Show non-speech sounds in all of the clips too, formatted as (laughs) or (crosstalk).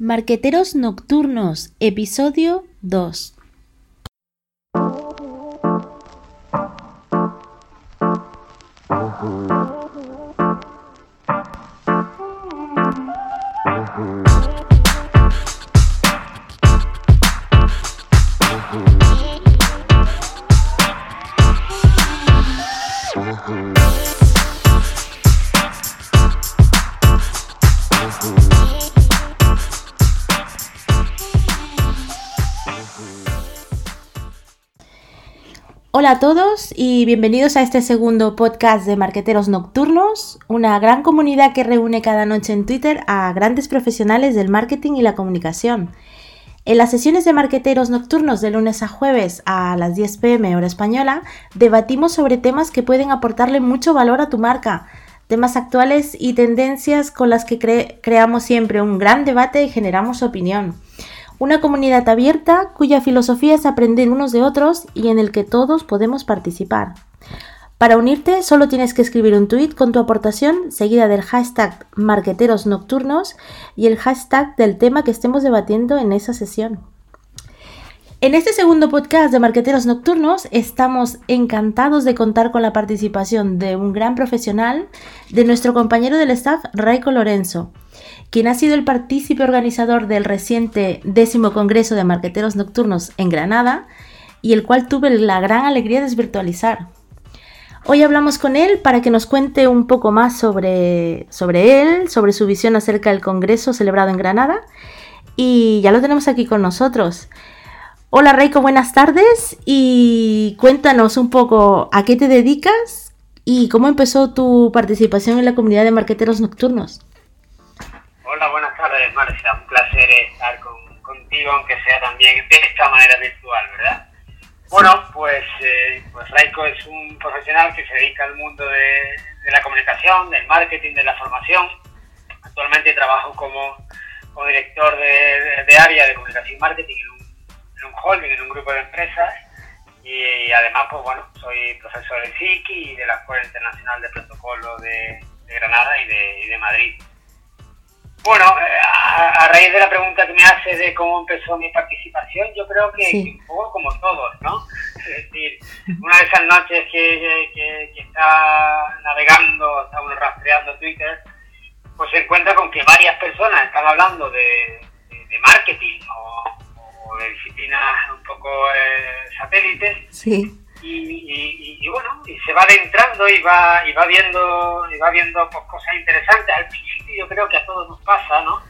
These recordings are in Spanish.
Marqueteros Nocturnos, episodio 2. Hola a todos y bienvenidos a este segundo podcast de Marqueteros Nocturnos, una gran comunidad que reúne cada noche en Twitter a grandes profesionales del marketing y la comunicación. En las sesiones de Marqueteros Nocturnos de lunes a jueves a las 10 pm hora española, debatimos sobre temas que pueden aportarle mucho valor a tu marca, temas actuales y tendencias con las que creamos siempre un gran debate y generamos opinión. Una comunidad abierta cuya filosofía es aprender unos de otros y en el que todos podemos participar. Para unirte solo tienes que escribir un tweet con tu aportación seguida del hashtag marqueteros nocturnos y el hashtag del tema que estemos debatiendo en esa sesión. En este segundo podcast de Marqueteros Nocturnos estamos encantados de contar con la participación de un gran profesional, de nuestro compañero del staff, Raico Lorenzo, quien ha sido el partícipe organizador del reciente décimo Congreso de Marqueteros Nocturnos en Granada y el cual tuve la gran alegría de desvirtualizar. Hoy hablamos con él para que nos cuente un poco más sobre, sobre él, sobre su visión acerca del Congreso celebrado en Granada y ya lo tenemos aquí con nosotros. Hola Reiko, buenas tardes y cuéntanos un poco a qué te dedicas y cómo empezó tu participación en la comunidad de marqueteros nocturnos. Hola, buenas tardes Marcia, un placer estar contigo aunque sea también de esta manera virtual, ¿verdad? Bueno, pues, eh, pues Raiko es un profesional que se dedica al mundo de, la comunicación, del marketing, de la formación. Actualmente trabajo como, como director de, de área de comunicación y marketing en un en un holding, en un grupo de empresas y, además, pues bueno, soy profesor de SIC y de la Escuela Internacional de Protocolo de, Granada y de, Madrid. Bueno, eh, a, raíz de la pregunta que me hace de cómo empezó mi participación, yo creo que, un poco como todos, ¿no? Es decir, una de esas noches que, que, está navegando, está uno rastreando Twitter, pues se encuentra con que varias personas están hablando de, de marketing o de disciplinas un poco eh, satélites. Sí. Y, bueno, y se va adentrando y va, y va viendo, y va viendo pues, cosas interesantes. Al principio yo creo que a todos nos pasa, ¿no?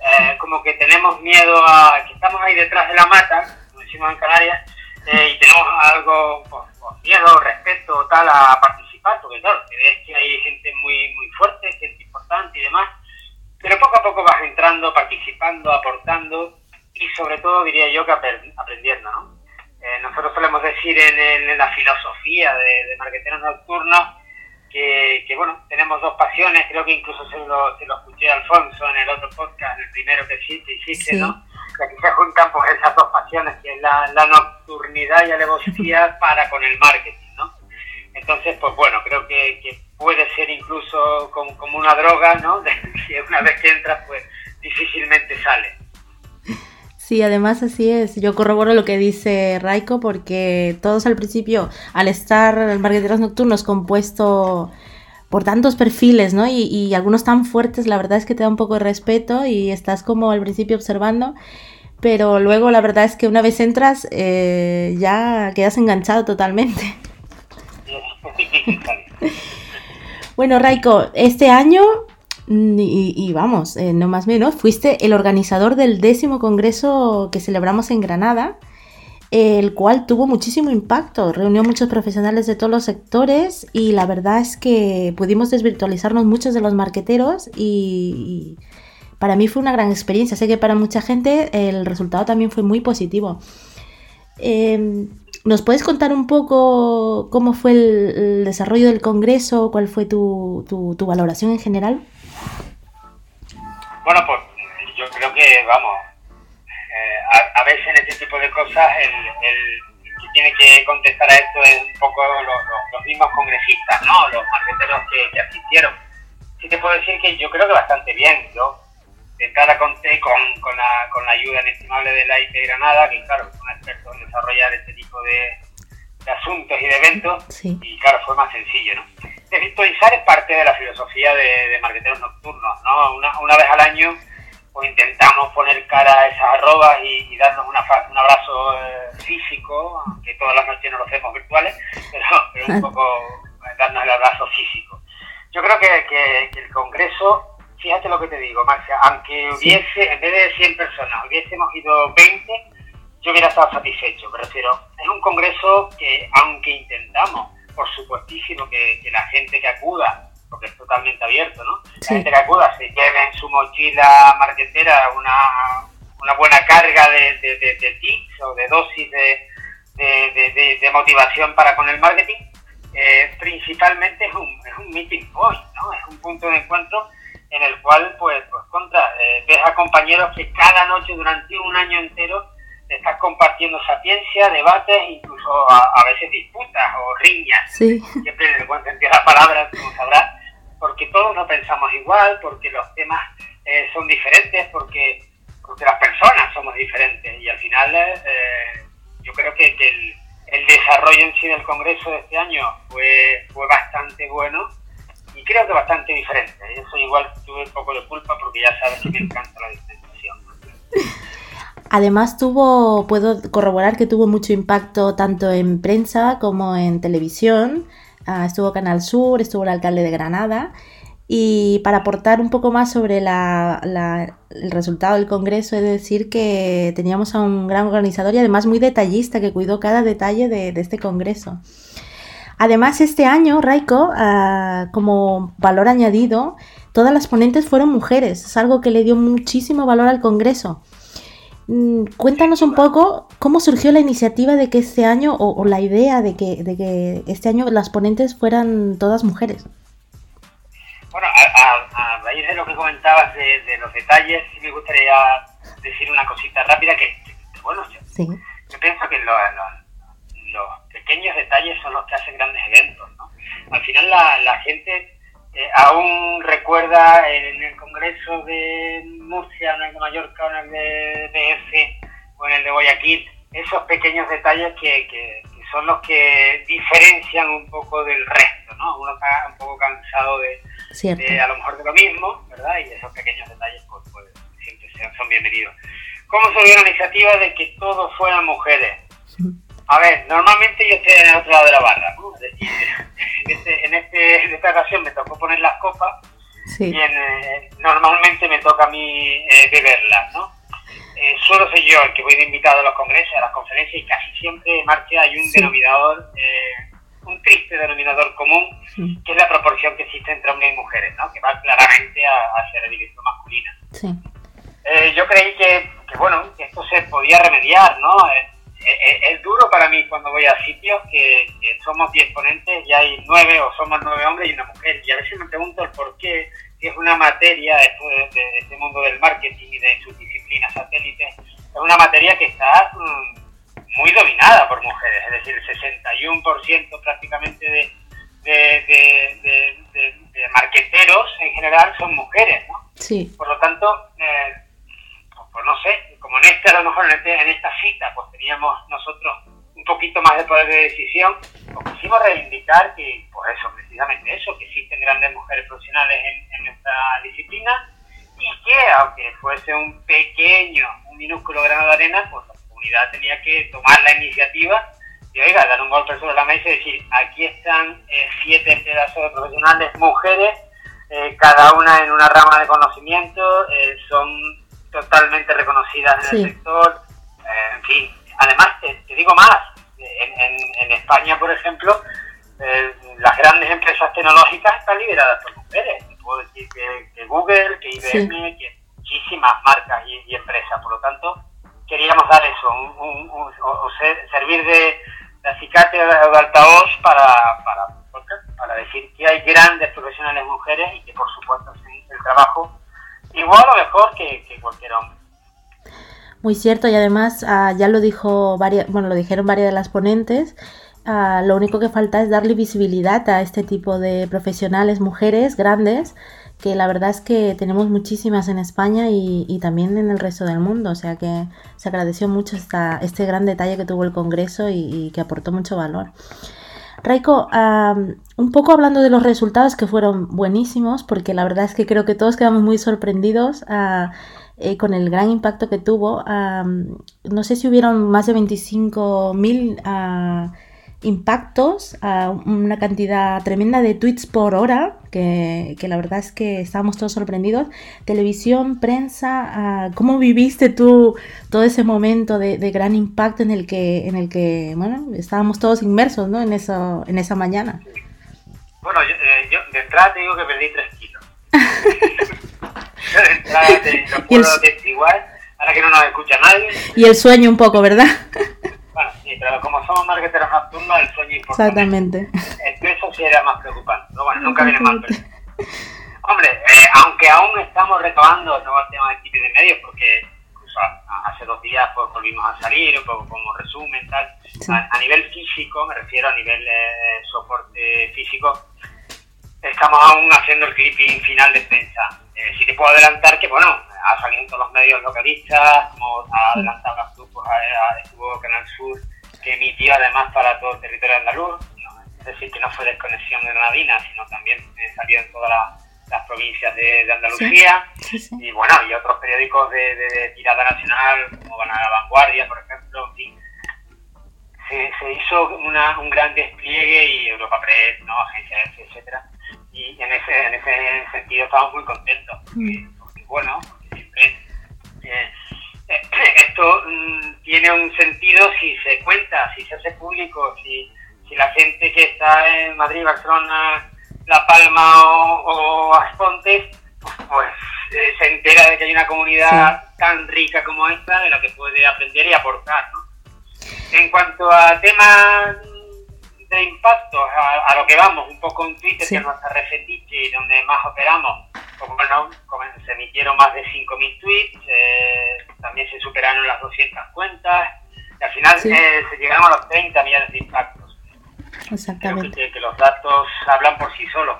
Eh, como que tenemos miedo a que estamos ahí detrás de la mata, como decimos en Canarias, eh, y tenemos algo, pues, pues, miedo, respeto, tal, a participar, porque claro, ves que hay gente muy, muy fuerte, gente importante y demás, pero poco a poco vas entrando, participando, aportando, y sobre todo diría yo que aprendiendo, ¿no? Eh, nosotros solemos decir en, la filosofía de, de marqueteros nocturnos que, que, bueno, tenemos dos pasiones, creo que incluso se lo, se lo escuché a Alfonso en el otro podcast, el primero que hiciste, ¿no? Que aquí se juntan pues esas dos pasiones, que es la, la nocturnidad y la alevosía (laughs) para con el marketing, ¿no? Entonces, pues bueno, creo que, que puede ser incluso como, como una droga, ¿no? (laughs) que una vez que entras, pues difícilmente sale. Sí, además así es. Yo corroboro lo que dice Raiko porque todos al principio, al estar el marqueteros nocturnos compuesto por tantos perfiles, ¿no? Y, algunos tan fuertes, la verdad es que te da un poco de respeto y estás como al principio observando, pero luego la verdad es que una vez entras eh, ya quedas enganchado totalmente. (laughs) bueno, Raiko, este año Mm, y, vamos, eh, no más menos, fuiste el organizador del décimo congreso que celebramos en Granada, el cual tuvo muchísimo impacto, reunió muchos profesionales de todos los sectores y la verdad es que pudimos desvirtualizarnos muchos de los marqueteros y, para mí fue una gran experiencia. Sé que para mucha gente el resultado también fue muy positivo. Em, ¿Nos puedes contar un poco cómo fue el, desarrollo del Congreso? ¿Cuál fue tu valoración en general? Bueno, pues yo creo que, vamos, eh, a, veces en este tipo de cosas el, el, que tiene que contestar a esto es un poco los, mismos congresistas, ¿no? Los marqueteros que, asistieron. Sí te puedo decir que yo creo que bastante bien. Yo intentar conté con, con, la, con la ayuda inestimable de la IT Granada, que claro, son expertos en desarrollar este tipo de, asuntos y de eventos, y claro, fue más sencillo, ¿no? Desvirtualizar es parte de la filosofía de, de marqueteros nocturnos, ¿no? Una, una vez al año pues intentamos poner cara a esas arrobas y, darnos una, un abrazo eh, físico, aunque todas las noches no lo hacemos virtuales, pero, un poco darnos el abrazo físico. Yo creo que, que, el Congreso, fíjate lo que te digo, Marcia, aunque hubiese, en vez de 100 personas, hubiésemos ido 20, yo hubiera estado satisfecho. Me refiero, es un Congreso que, aunque intentamos, por supuestísimo, que, que la gente que acuda porque es totalmente abierto, ¿no? La gente que acuda se lleve en su mochila marquetera una, una buena carga de, de, tips o de dosis de, de, motivación para con el marketing. Eh, principalmente es un, es un meeting point, ¿no? Es un punto de encuentro en el cual, pues, pues contra, eh, ves a compañeros que cada noche durante un año entero estás compartiendo sapiencia, debates, incluso a, veces disputas o riñas, siempre en el buen sentido de la palabra, como sabrás, porque todos no pensamos igual, porque los temas eh, son diferentes, porque, porque las personas somos diferentes y al final eh, yo creo que, el, el, desarrollo en sí del Congreso de este año fue, fue bastante bueno y creo que bastante diferente. Eso igual tuve un poco de culpa porque ya sabes que me encanta la distinción. (laughs) Además tuvo, puedo corroborar que tuvo mucho impacto tanto en prensa como en televisión. Ah, estuvo Canal Sur, estuvo el alcalde de Granada. Y para aportar un poco más sobre el resultado del Congreso, he de decir que teníamos a un gran organizador y además muy detallista que cuidó cada detalle de, este Congreso. Además, este año, Raiko, ah, como valor añadido, todas las ponentes fueron mujeres. Es algo que le dio muchísimo valor al Congreso. Mm, cuéntanos un poco cómo surgió la iniciativa de que este año, o, la idea de que, de que, este año las ponentes fueran todas mujeres. Bueno, a, raíz de lo que comentabas de, los detalles, sí me gustaría decir una cosita rápida que, bueno, yo, pienso que los pequeños detalles son los que hacen grandes eventos, ¿no? Al final la, la gente eh, aún recuerda en el Congreso de Murcia, en el de Mallorca, en el de DF o en el de Guayaquil, esos pequeños detalles que, que, son los que diferencian un poco del resto, ¿no? Uno está un poco cansado de, a lo mejor de lo mismo, ¿verdad? Y esos pequeños detalles pues, pues siempre son bienvenidos. ¿Cómo se la iniciativa de que todos fueran mujeres? A ver, normalmente yo estoy en el otro lado de la barra, ¿no? Es decir, (laughs) en, este, en, este, en esta ocasión me tocó poner las copas y eh, normalmente me toca a mí eh, beberlas, ¿no? Eh, solo soy yo el que voy de invitado a los congresos, a las conferencias y casi siempre en marcha hay un denominador, un triste denominador común, que es la proporción que existe entre hombres y mujeres, ¿no? Que va claramente hacia la división masculina. yo creí que, que, bueno, que esto se podía remediar, ¿no? Es, duro para mí cuando voy a sitios que, somos 10 ponentes y hay 9 o somos 9 hombres y una mujer. Y a veces me pregunto el por qué, si es una materia, esto de, este mundo del marketing y de sus disciplinas satélites, es una materia que está mm, muy dominada por mujeres. Es decir, el 61% prácticamente de, de, de, marqueteros en general son mujeres, ¿no? Sí. Por lo tanto, eh, pues no sé, como en este, a lo mejor en, este, en esta cita, pues teníamos nosotros un poquito más de poder de decisión, pues quisimos reivindicar que, pues eso, precisamente eso, que existen grandes mujeres profesionales en, nuestra disciplina y que, aunque fuese un pequeño, un minúsculo grano de arena, pues la comunidad tenía que tomar la iniciativa y, oiga, dar un golpe sobre la mesa y decir, aquí están eh, siete pedazos de profesionales, mujeres, eh, cada una en una rama de conocimiento, eh, son totalmente reconocidas en el sector. Eh, en fin, además, te, digo más, en, España, por ejemplo, eh, las grandes empresas tecnológicas están lideradas por mujeres. puedo decir que, Google, que IBM, que muchísimas marcas y, empresas. Por lo tanto, queríamos dar eso, un, o, servir de, acicate o de altavoz para, para, para decir que hay grandes profesionales mujeres y que, por supuesto, el trabajo igual o mejor que, cualquier hombre. Muy cierto, y además ah, ya lo dijo varias, bueno, lo dijeron varias de las ponentes. Ah, lo único que falta es darle visibilidad a este tipo de profesionales, mujeres grandes, que la verdad es que tenemos muchísimas en España y, también en el resto del mundo, o sea que se agradeció mucho esta, este gran detalle que tuvo el Congreso y, que aportó mucho valor. Raiko, un poco hablando de los resultados que fueron buenísimos, porque la verdad es que creo que todos quedamos muy sorprendidos ah, eh, con el gran impacto que tuvo. no sé si hubieron más de 25.000 impactos, a una cantidad tremenda de tweets por hora, que, la verdad es que estábamos todos sorprendidos. Televisión, prensa, ¿cómo viviste tú todo ese momento de, gran impacto en el que, en el que, bueno, estábamos todos inmersos, ¿no? En eso, en esa mañana. Bueno, yo, eh, de entrada te digo que perdí tres kilos. (laughs) de entrada te lo (laughs) puedo igual, ahora que no nos escucha nadie. Y el sueño un poco, ¿verdad? (laughs) Sí, pero como somos marketeros nocturnos, el sueño es importante. Exactamente. El peso sí era más preocupante, pero bueno, nunca viene mal. Hombre, eh, aunque aún estamos retomando el nuevo tema de equipo de medios, porque hace dos días pues, volvimos a salir, un poco como resumen, tal. A, nivel físico, me refiero a nivel eh, soporte físico, estamos aún haciendo el clipping final de prensa. Eh, sí te puedo adelantar que, bueno, ha salido en todos los medios localistas, como ha adelantado tú, pues estuvo Canal Sur, que emitió además para todo el territorio andaluz, es decir, que no fue desconexión de Granadina, sino también eh, salió en todas las provincias de, Andalucía, y bueno, y otros periódicos de, tirada nacional, como van a La Vanguardia, por ejemplo, en fin. Se, hizo una, un gran despliegue y Europa Press, ¿no? Agencia F, etcétera, y en ese, en ese sentido estamos muy contentos, mm. porque, bueno, siempre eh, (laughs) esto mm, tiene un sentido si se cuenta, si se hace público, si, si la gente que está en Madrid, Barcelona, La Palma o, Aspontes, pues eh, se entera de que hay una comunidad tan rica como esta de la que puede aprender y aportar. ¿no? En cuanto a temas de impacto, a, lo que vamos, un poco en Twitter, que es nuestra red y donde más operamos, pues bueno, se emitieron más de 5.000 tweets, eh, también se superaron las 200 cuentas, y al final eh, se llegaron a los 30 millones de impactos. Exactamente. Creo que, los datos hablan por sí solos.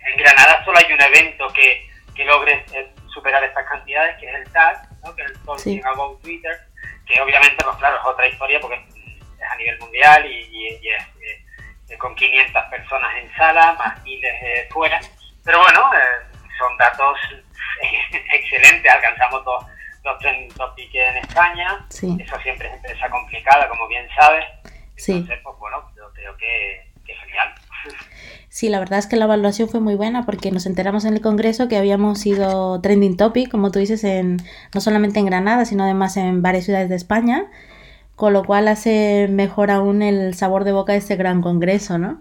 En Granada solo hay un evento que, que logre eh, superar estas cantidades, que es el TAG, ¿no? que es el Talking About Twitter, que obviamente, pues claro, es otra historia porque es a nivel mundial y, es con 500 personas en sala, más miles fuera. Pero bueno, son datos (laughs) excelentes, alcanzamos dos, dos topics en España, eso siempre es empresa complicada, como bien sabes, entonces pues bueno, yo creo que, que genial. (laughs) Sí, la verdad es que la evaluación fue muy buena porque nos enteramos en el Congreso que habíamos sido trending topic, como tú dices, en, no solamente en Granada, sino además en varias ciudades de España, con lo cual hace mejor aún el sabor de boca de este gran Congreso, ¿no?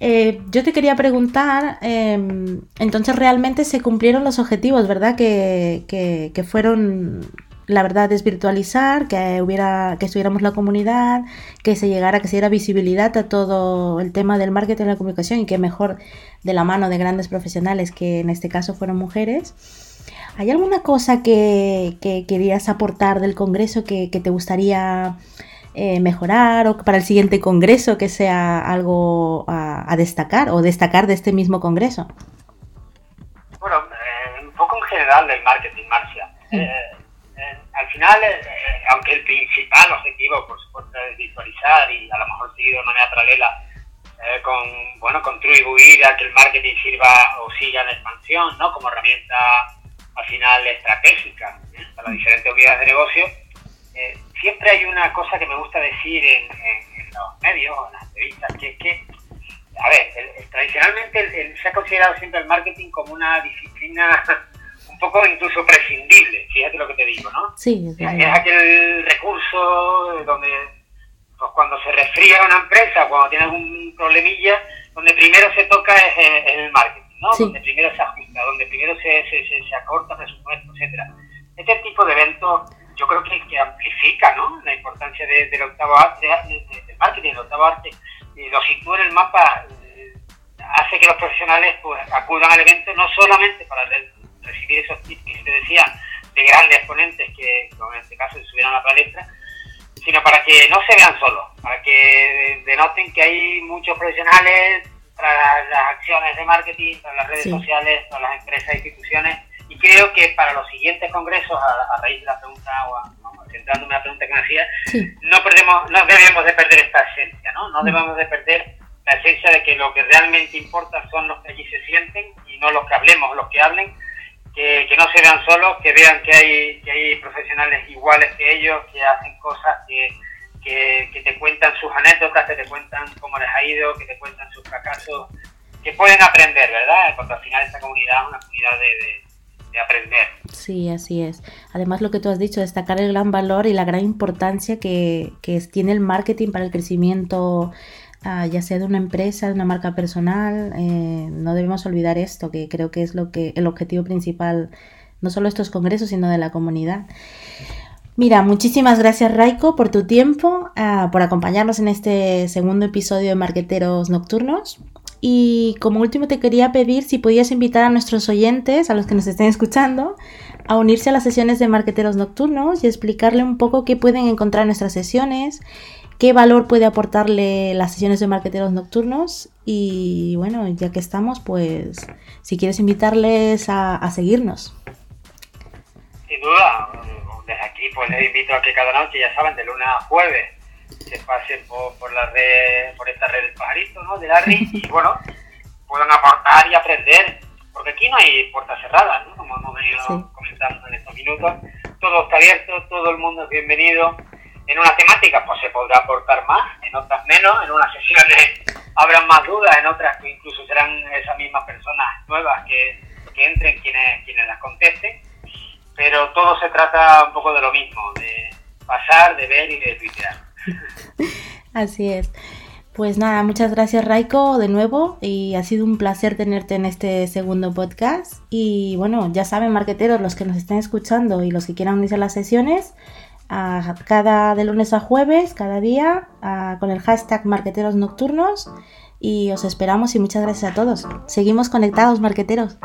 Eh, yo te quería preguntar, em, entonces realmente se cumplieron los objetivos, ¿verdad? Que, que, fueron, la verdad, desvirtualizar, que hubiera, que estuviéramos la comunidad, que se llegara, que se diera visibilidad a todo el tema del marketing y la comunicación y que mejor de la mano de grandes profesionales, que en este caso fueron mujeres. ¿Hay alguna cosa que, que querías aportar del Congreso que, que te gustaría eh, mejorar o para el siguiente congreso que sea algo a, destacar o destacar de este mismo congreso? Bueno, eh, un poco en general del marketing, Marcia. Eh, al final, aunque el principal objetivo, por supuesto, es visualizar y a lo mejor seguir de manera paralela con, bueno, contribuir a que el marketing sirva o siga en expansión, ¿no? Como herramienta al final estratégica para las diferentes unidades de negocio, siempre hay una cosa que me gusta decir en, los medios, en las entrevistas, que es que, a ver, tradicionalmente se ha considerado siempre el marketing como una disciplina (laughs) un poco incluso prescindible, fíjate lo que te digo, ¿no? Sí, es, es aquel recurso donde pues cuando se resfría una empresa, cuando tiene algún problemilla, donde primero se toca es en, el marketing, ¿no? Donde primero se ajusta, donde primero se, se, se, se acorta presupuesto, etcétera. Este tipo de eventos yo creo que, que amplifica ¿no? la importancia de, del octavo arte, del marketing, del octavo arte, y lo sitúa en el mapa, eh, hace que los profesionales pues, acudan al evento no solamente para recibir esos tips que te decía de grandes ponentes que en este caso se subieron a la palestra, sino para que no se vean solos, para que denoten que hay muchos profesionales para las acciones de marketing, para las redes sociales, para las empresas e instituciones. Y creo que para los siguientes congresos, a, raíz de la pregunta, o centrándome en la pregunta que me hacía, no, perdemos, no debemos de perder esta esencia, ¿no? No debemos de perder la esencia de que lo que realmente importa son los que allí se sienten y no los que hablemos, los que hablen, que, que no se vean solos, que vean que hay, que hay profesionales iguales que ellos, que hacen cosas que que, te cuentan sus anécdotas, que te cuentan cómo les ha ido, que te cuentan fracasos, que pueden aprender, ¿verdad? Porque al final esta comunidad es una comunidad de, aprender. Sí, así es. Además, lo que tú has dicho, destacar el gran valor y la gran importancia que, tiene el marketing para el crecimiento, ah, ya sea de una empresa, de una marca personal. Eh, no debemos olvidar esto, que creo que es lo que el objetivo principal, no solo de estos congresos, sino de la comunidad. Mira, muchísimas gracias Raiko por tu tiempo, ah, por acompañarnos en este segundo episodio de Marqueteros Nocturnos. Y como último te quería pedir si podías invitar a nuestros oyentes, a los que nos estén escuchando, a unirse a las sesiones de Marqueteros Nocturnos y explicarle un poco qué pueden encontrar en nuestras sesiones, qué valor puede aportarle las sesiones de Marqueteros Nocturnos. Y bueno, ya que estamos, pues si quieres invitarles a seguirnos. Sin duda, desde aquí pues les invito a que cada noche, ya saben, de lunes a jueves, se pasen por, la red, por esta red del pajarito, ¿no? De Larry, y bueno, puedan aportar y aprender, porque aquí no hay puertas cerradas, ¿no? Como hemos venido comentando en estos minutos, todo está abierto, todo el mundo es bienvenido. En una temática pues se podrá aportar más, en otras menos, en unas sesiones (laughs) habrán más dudas, en otras que incluso serán esas mismas personas nuevas que, que entren quienes, quienes las contesten pero todo se trata un poco de lo mismo, de pasar, de ver y de tuitear. (laughs) Así es. Pues nada, muchas gracias Raiko de nuevo y ha sido un placer tenerte en este segundo podcast. Y bueno, ya saben, marqueteros, los que nos estén escuchando y los que quieran unirse a las sesiones, a cada de lunes a jueves, cada día, con el hashtag marqueteros nocturnos. Y os esperamos y muchas gracias a todos. Seguimos conectados, marqueteros.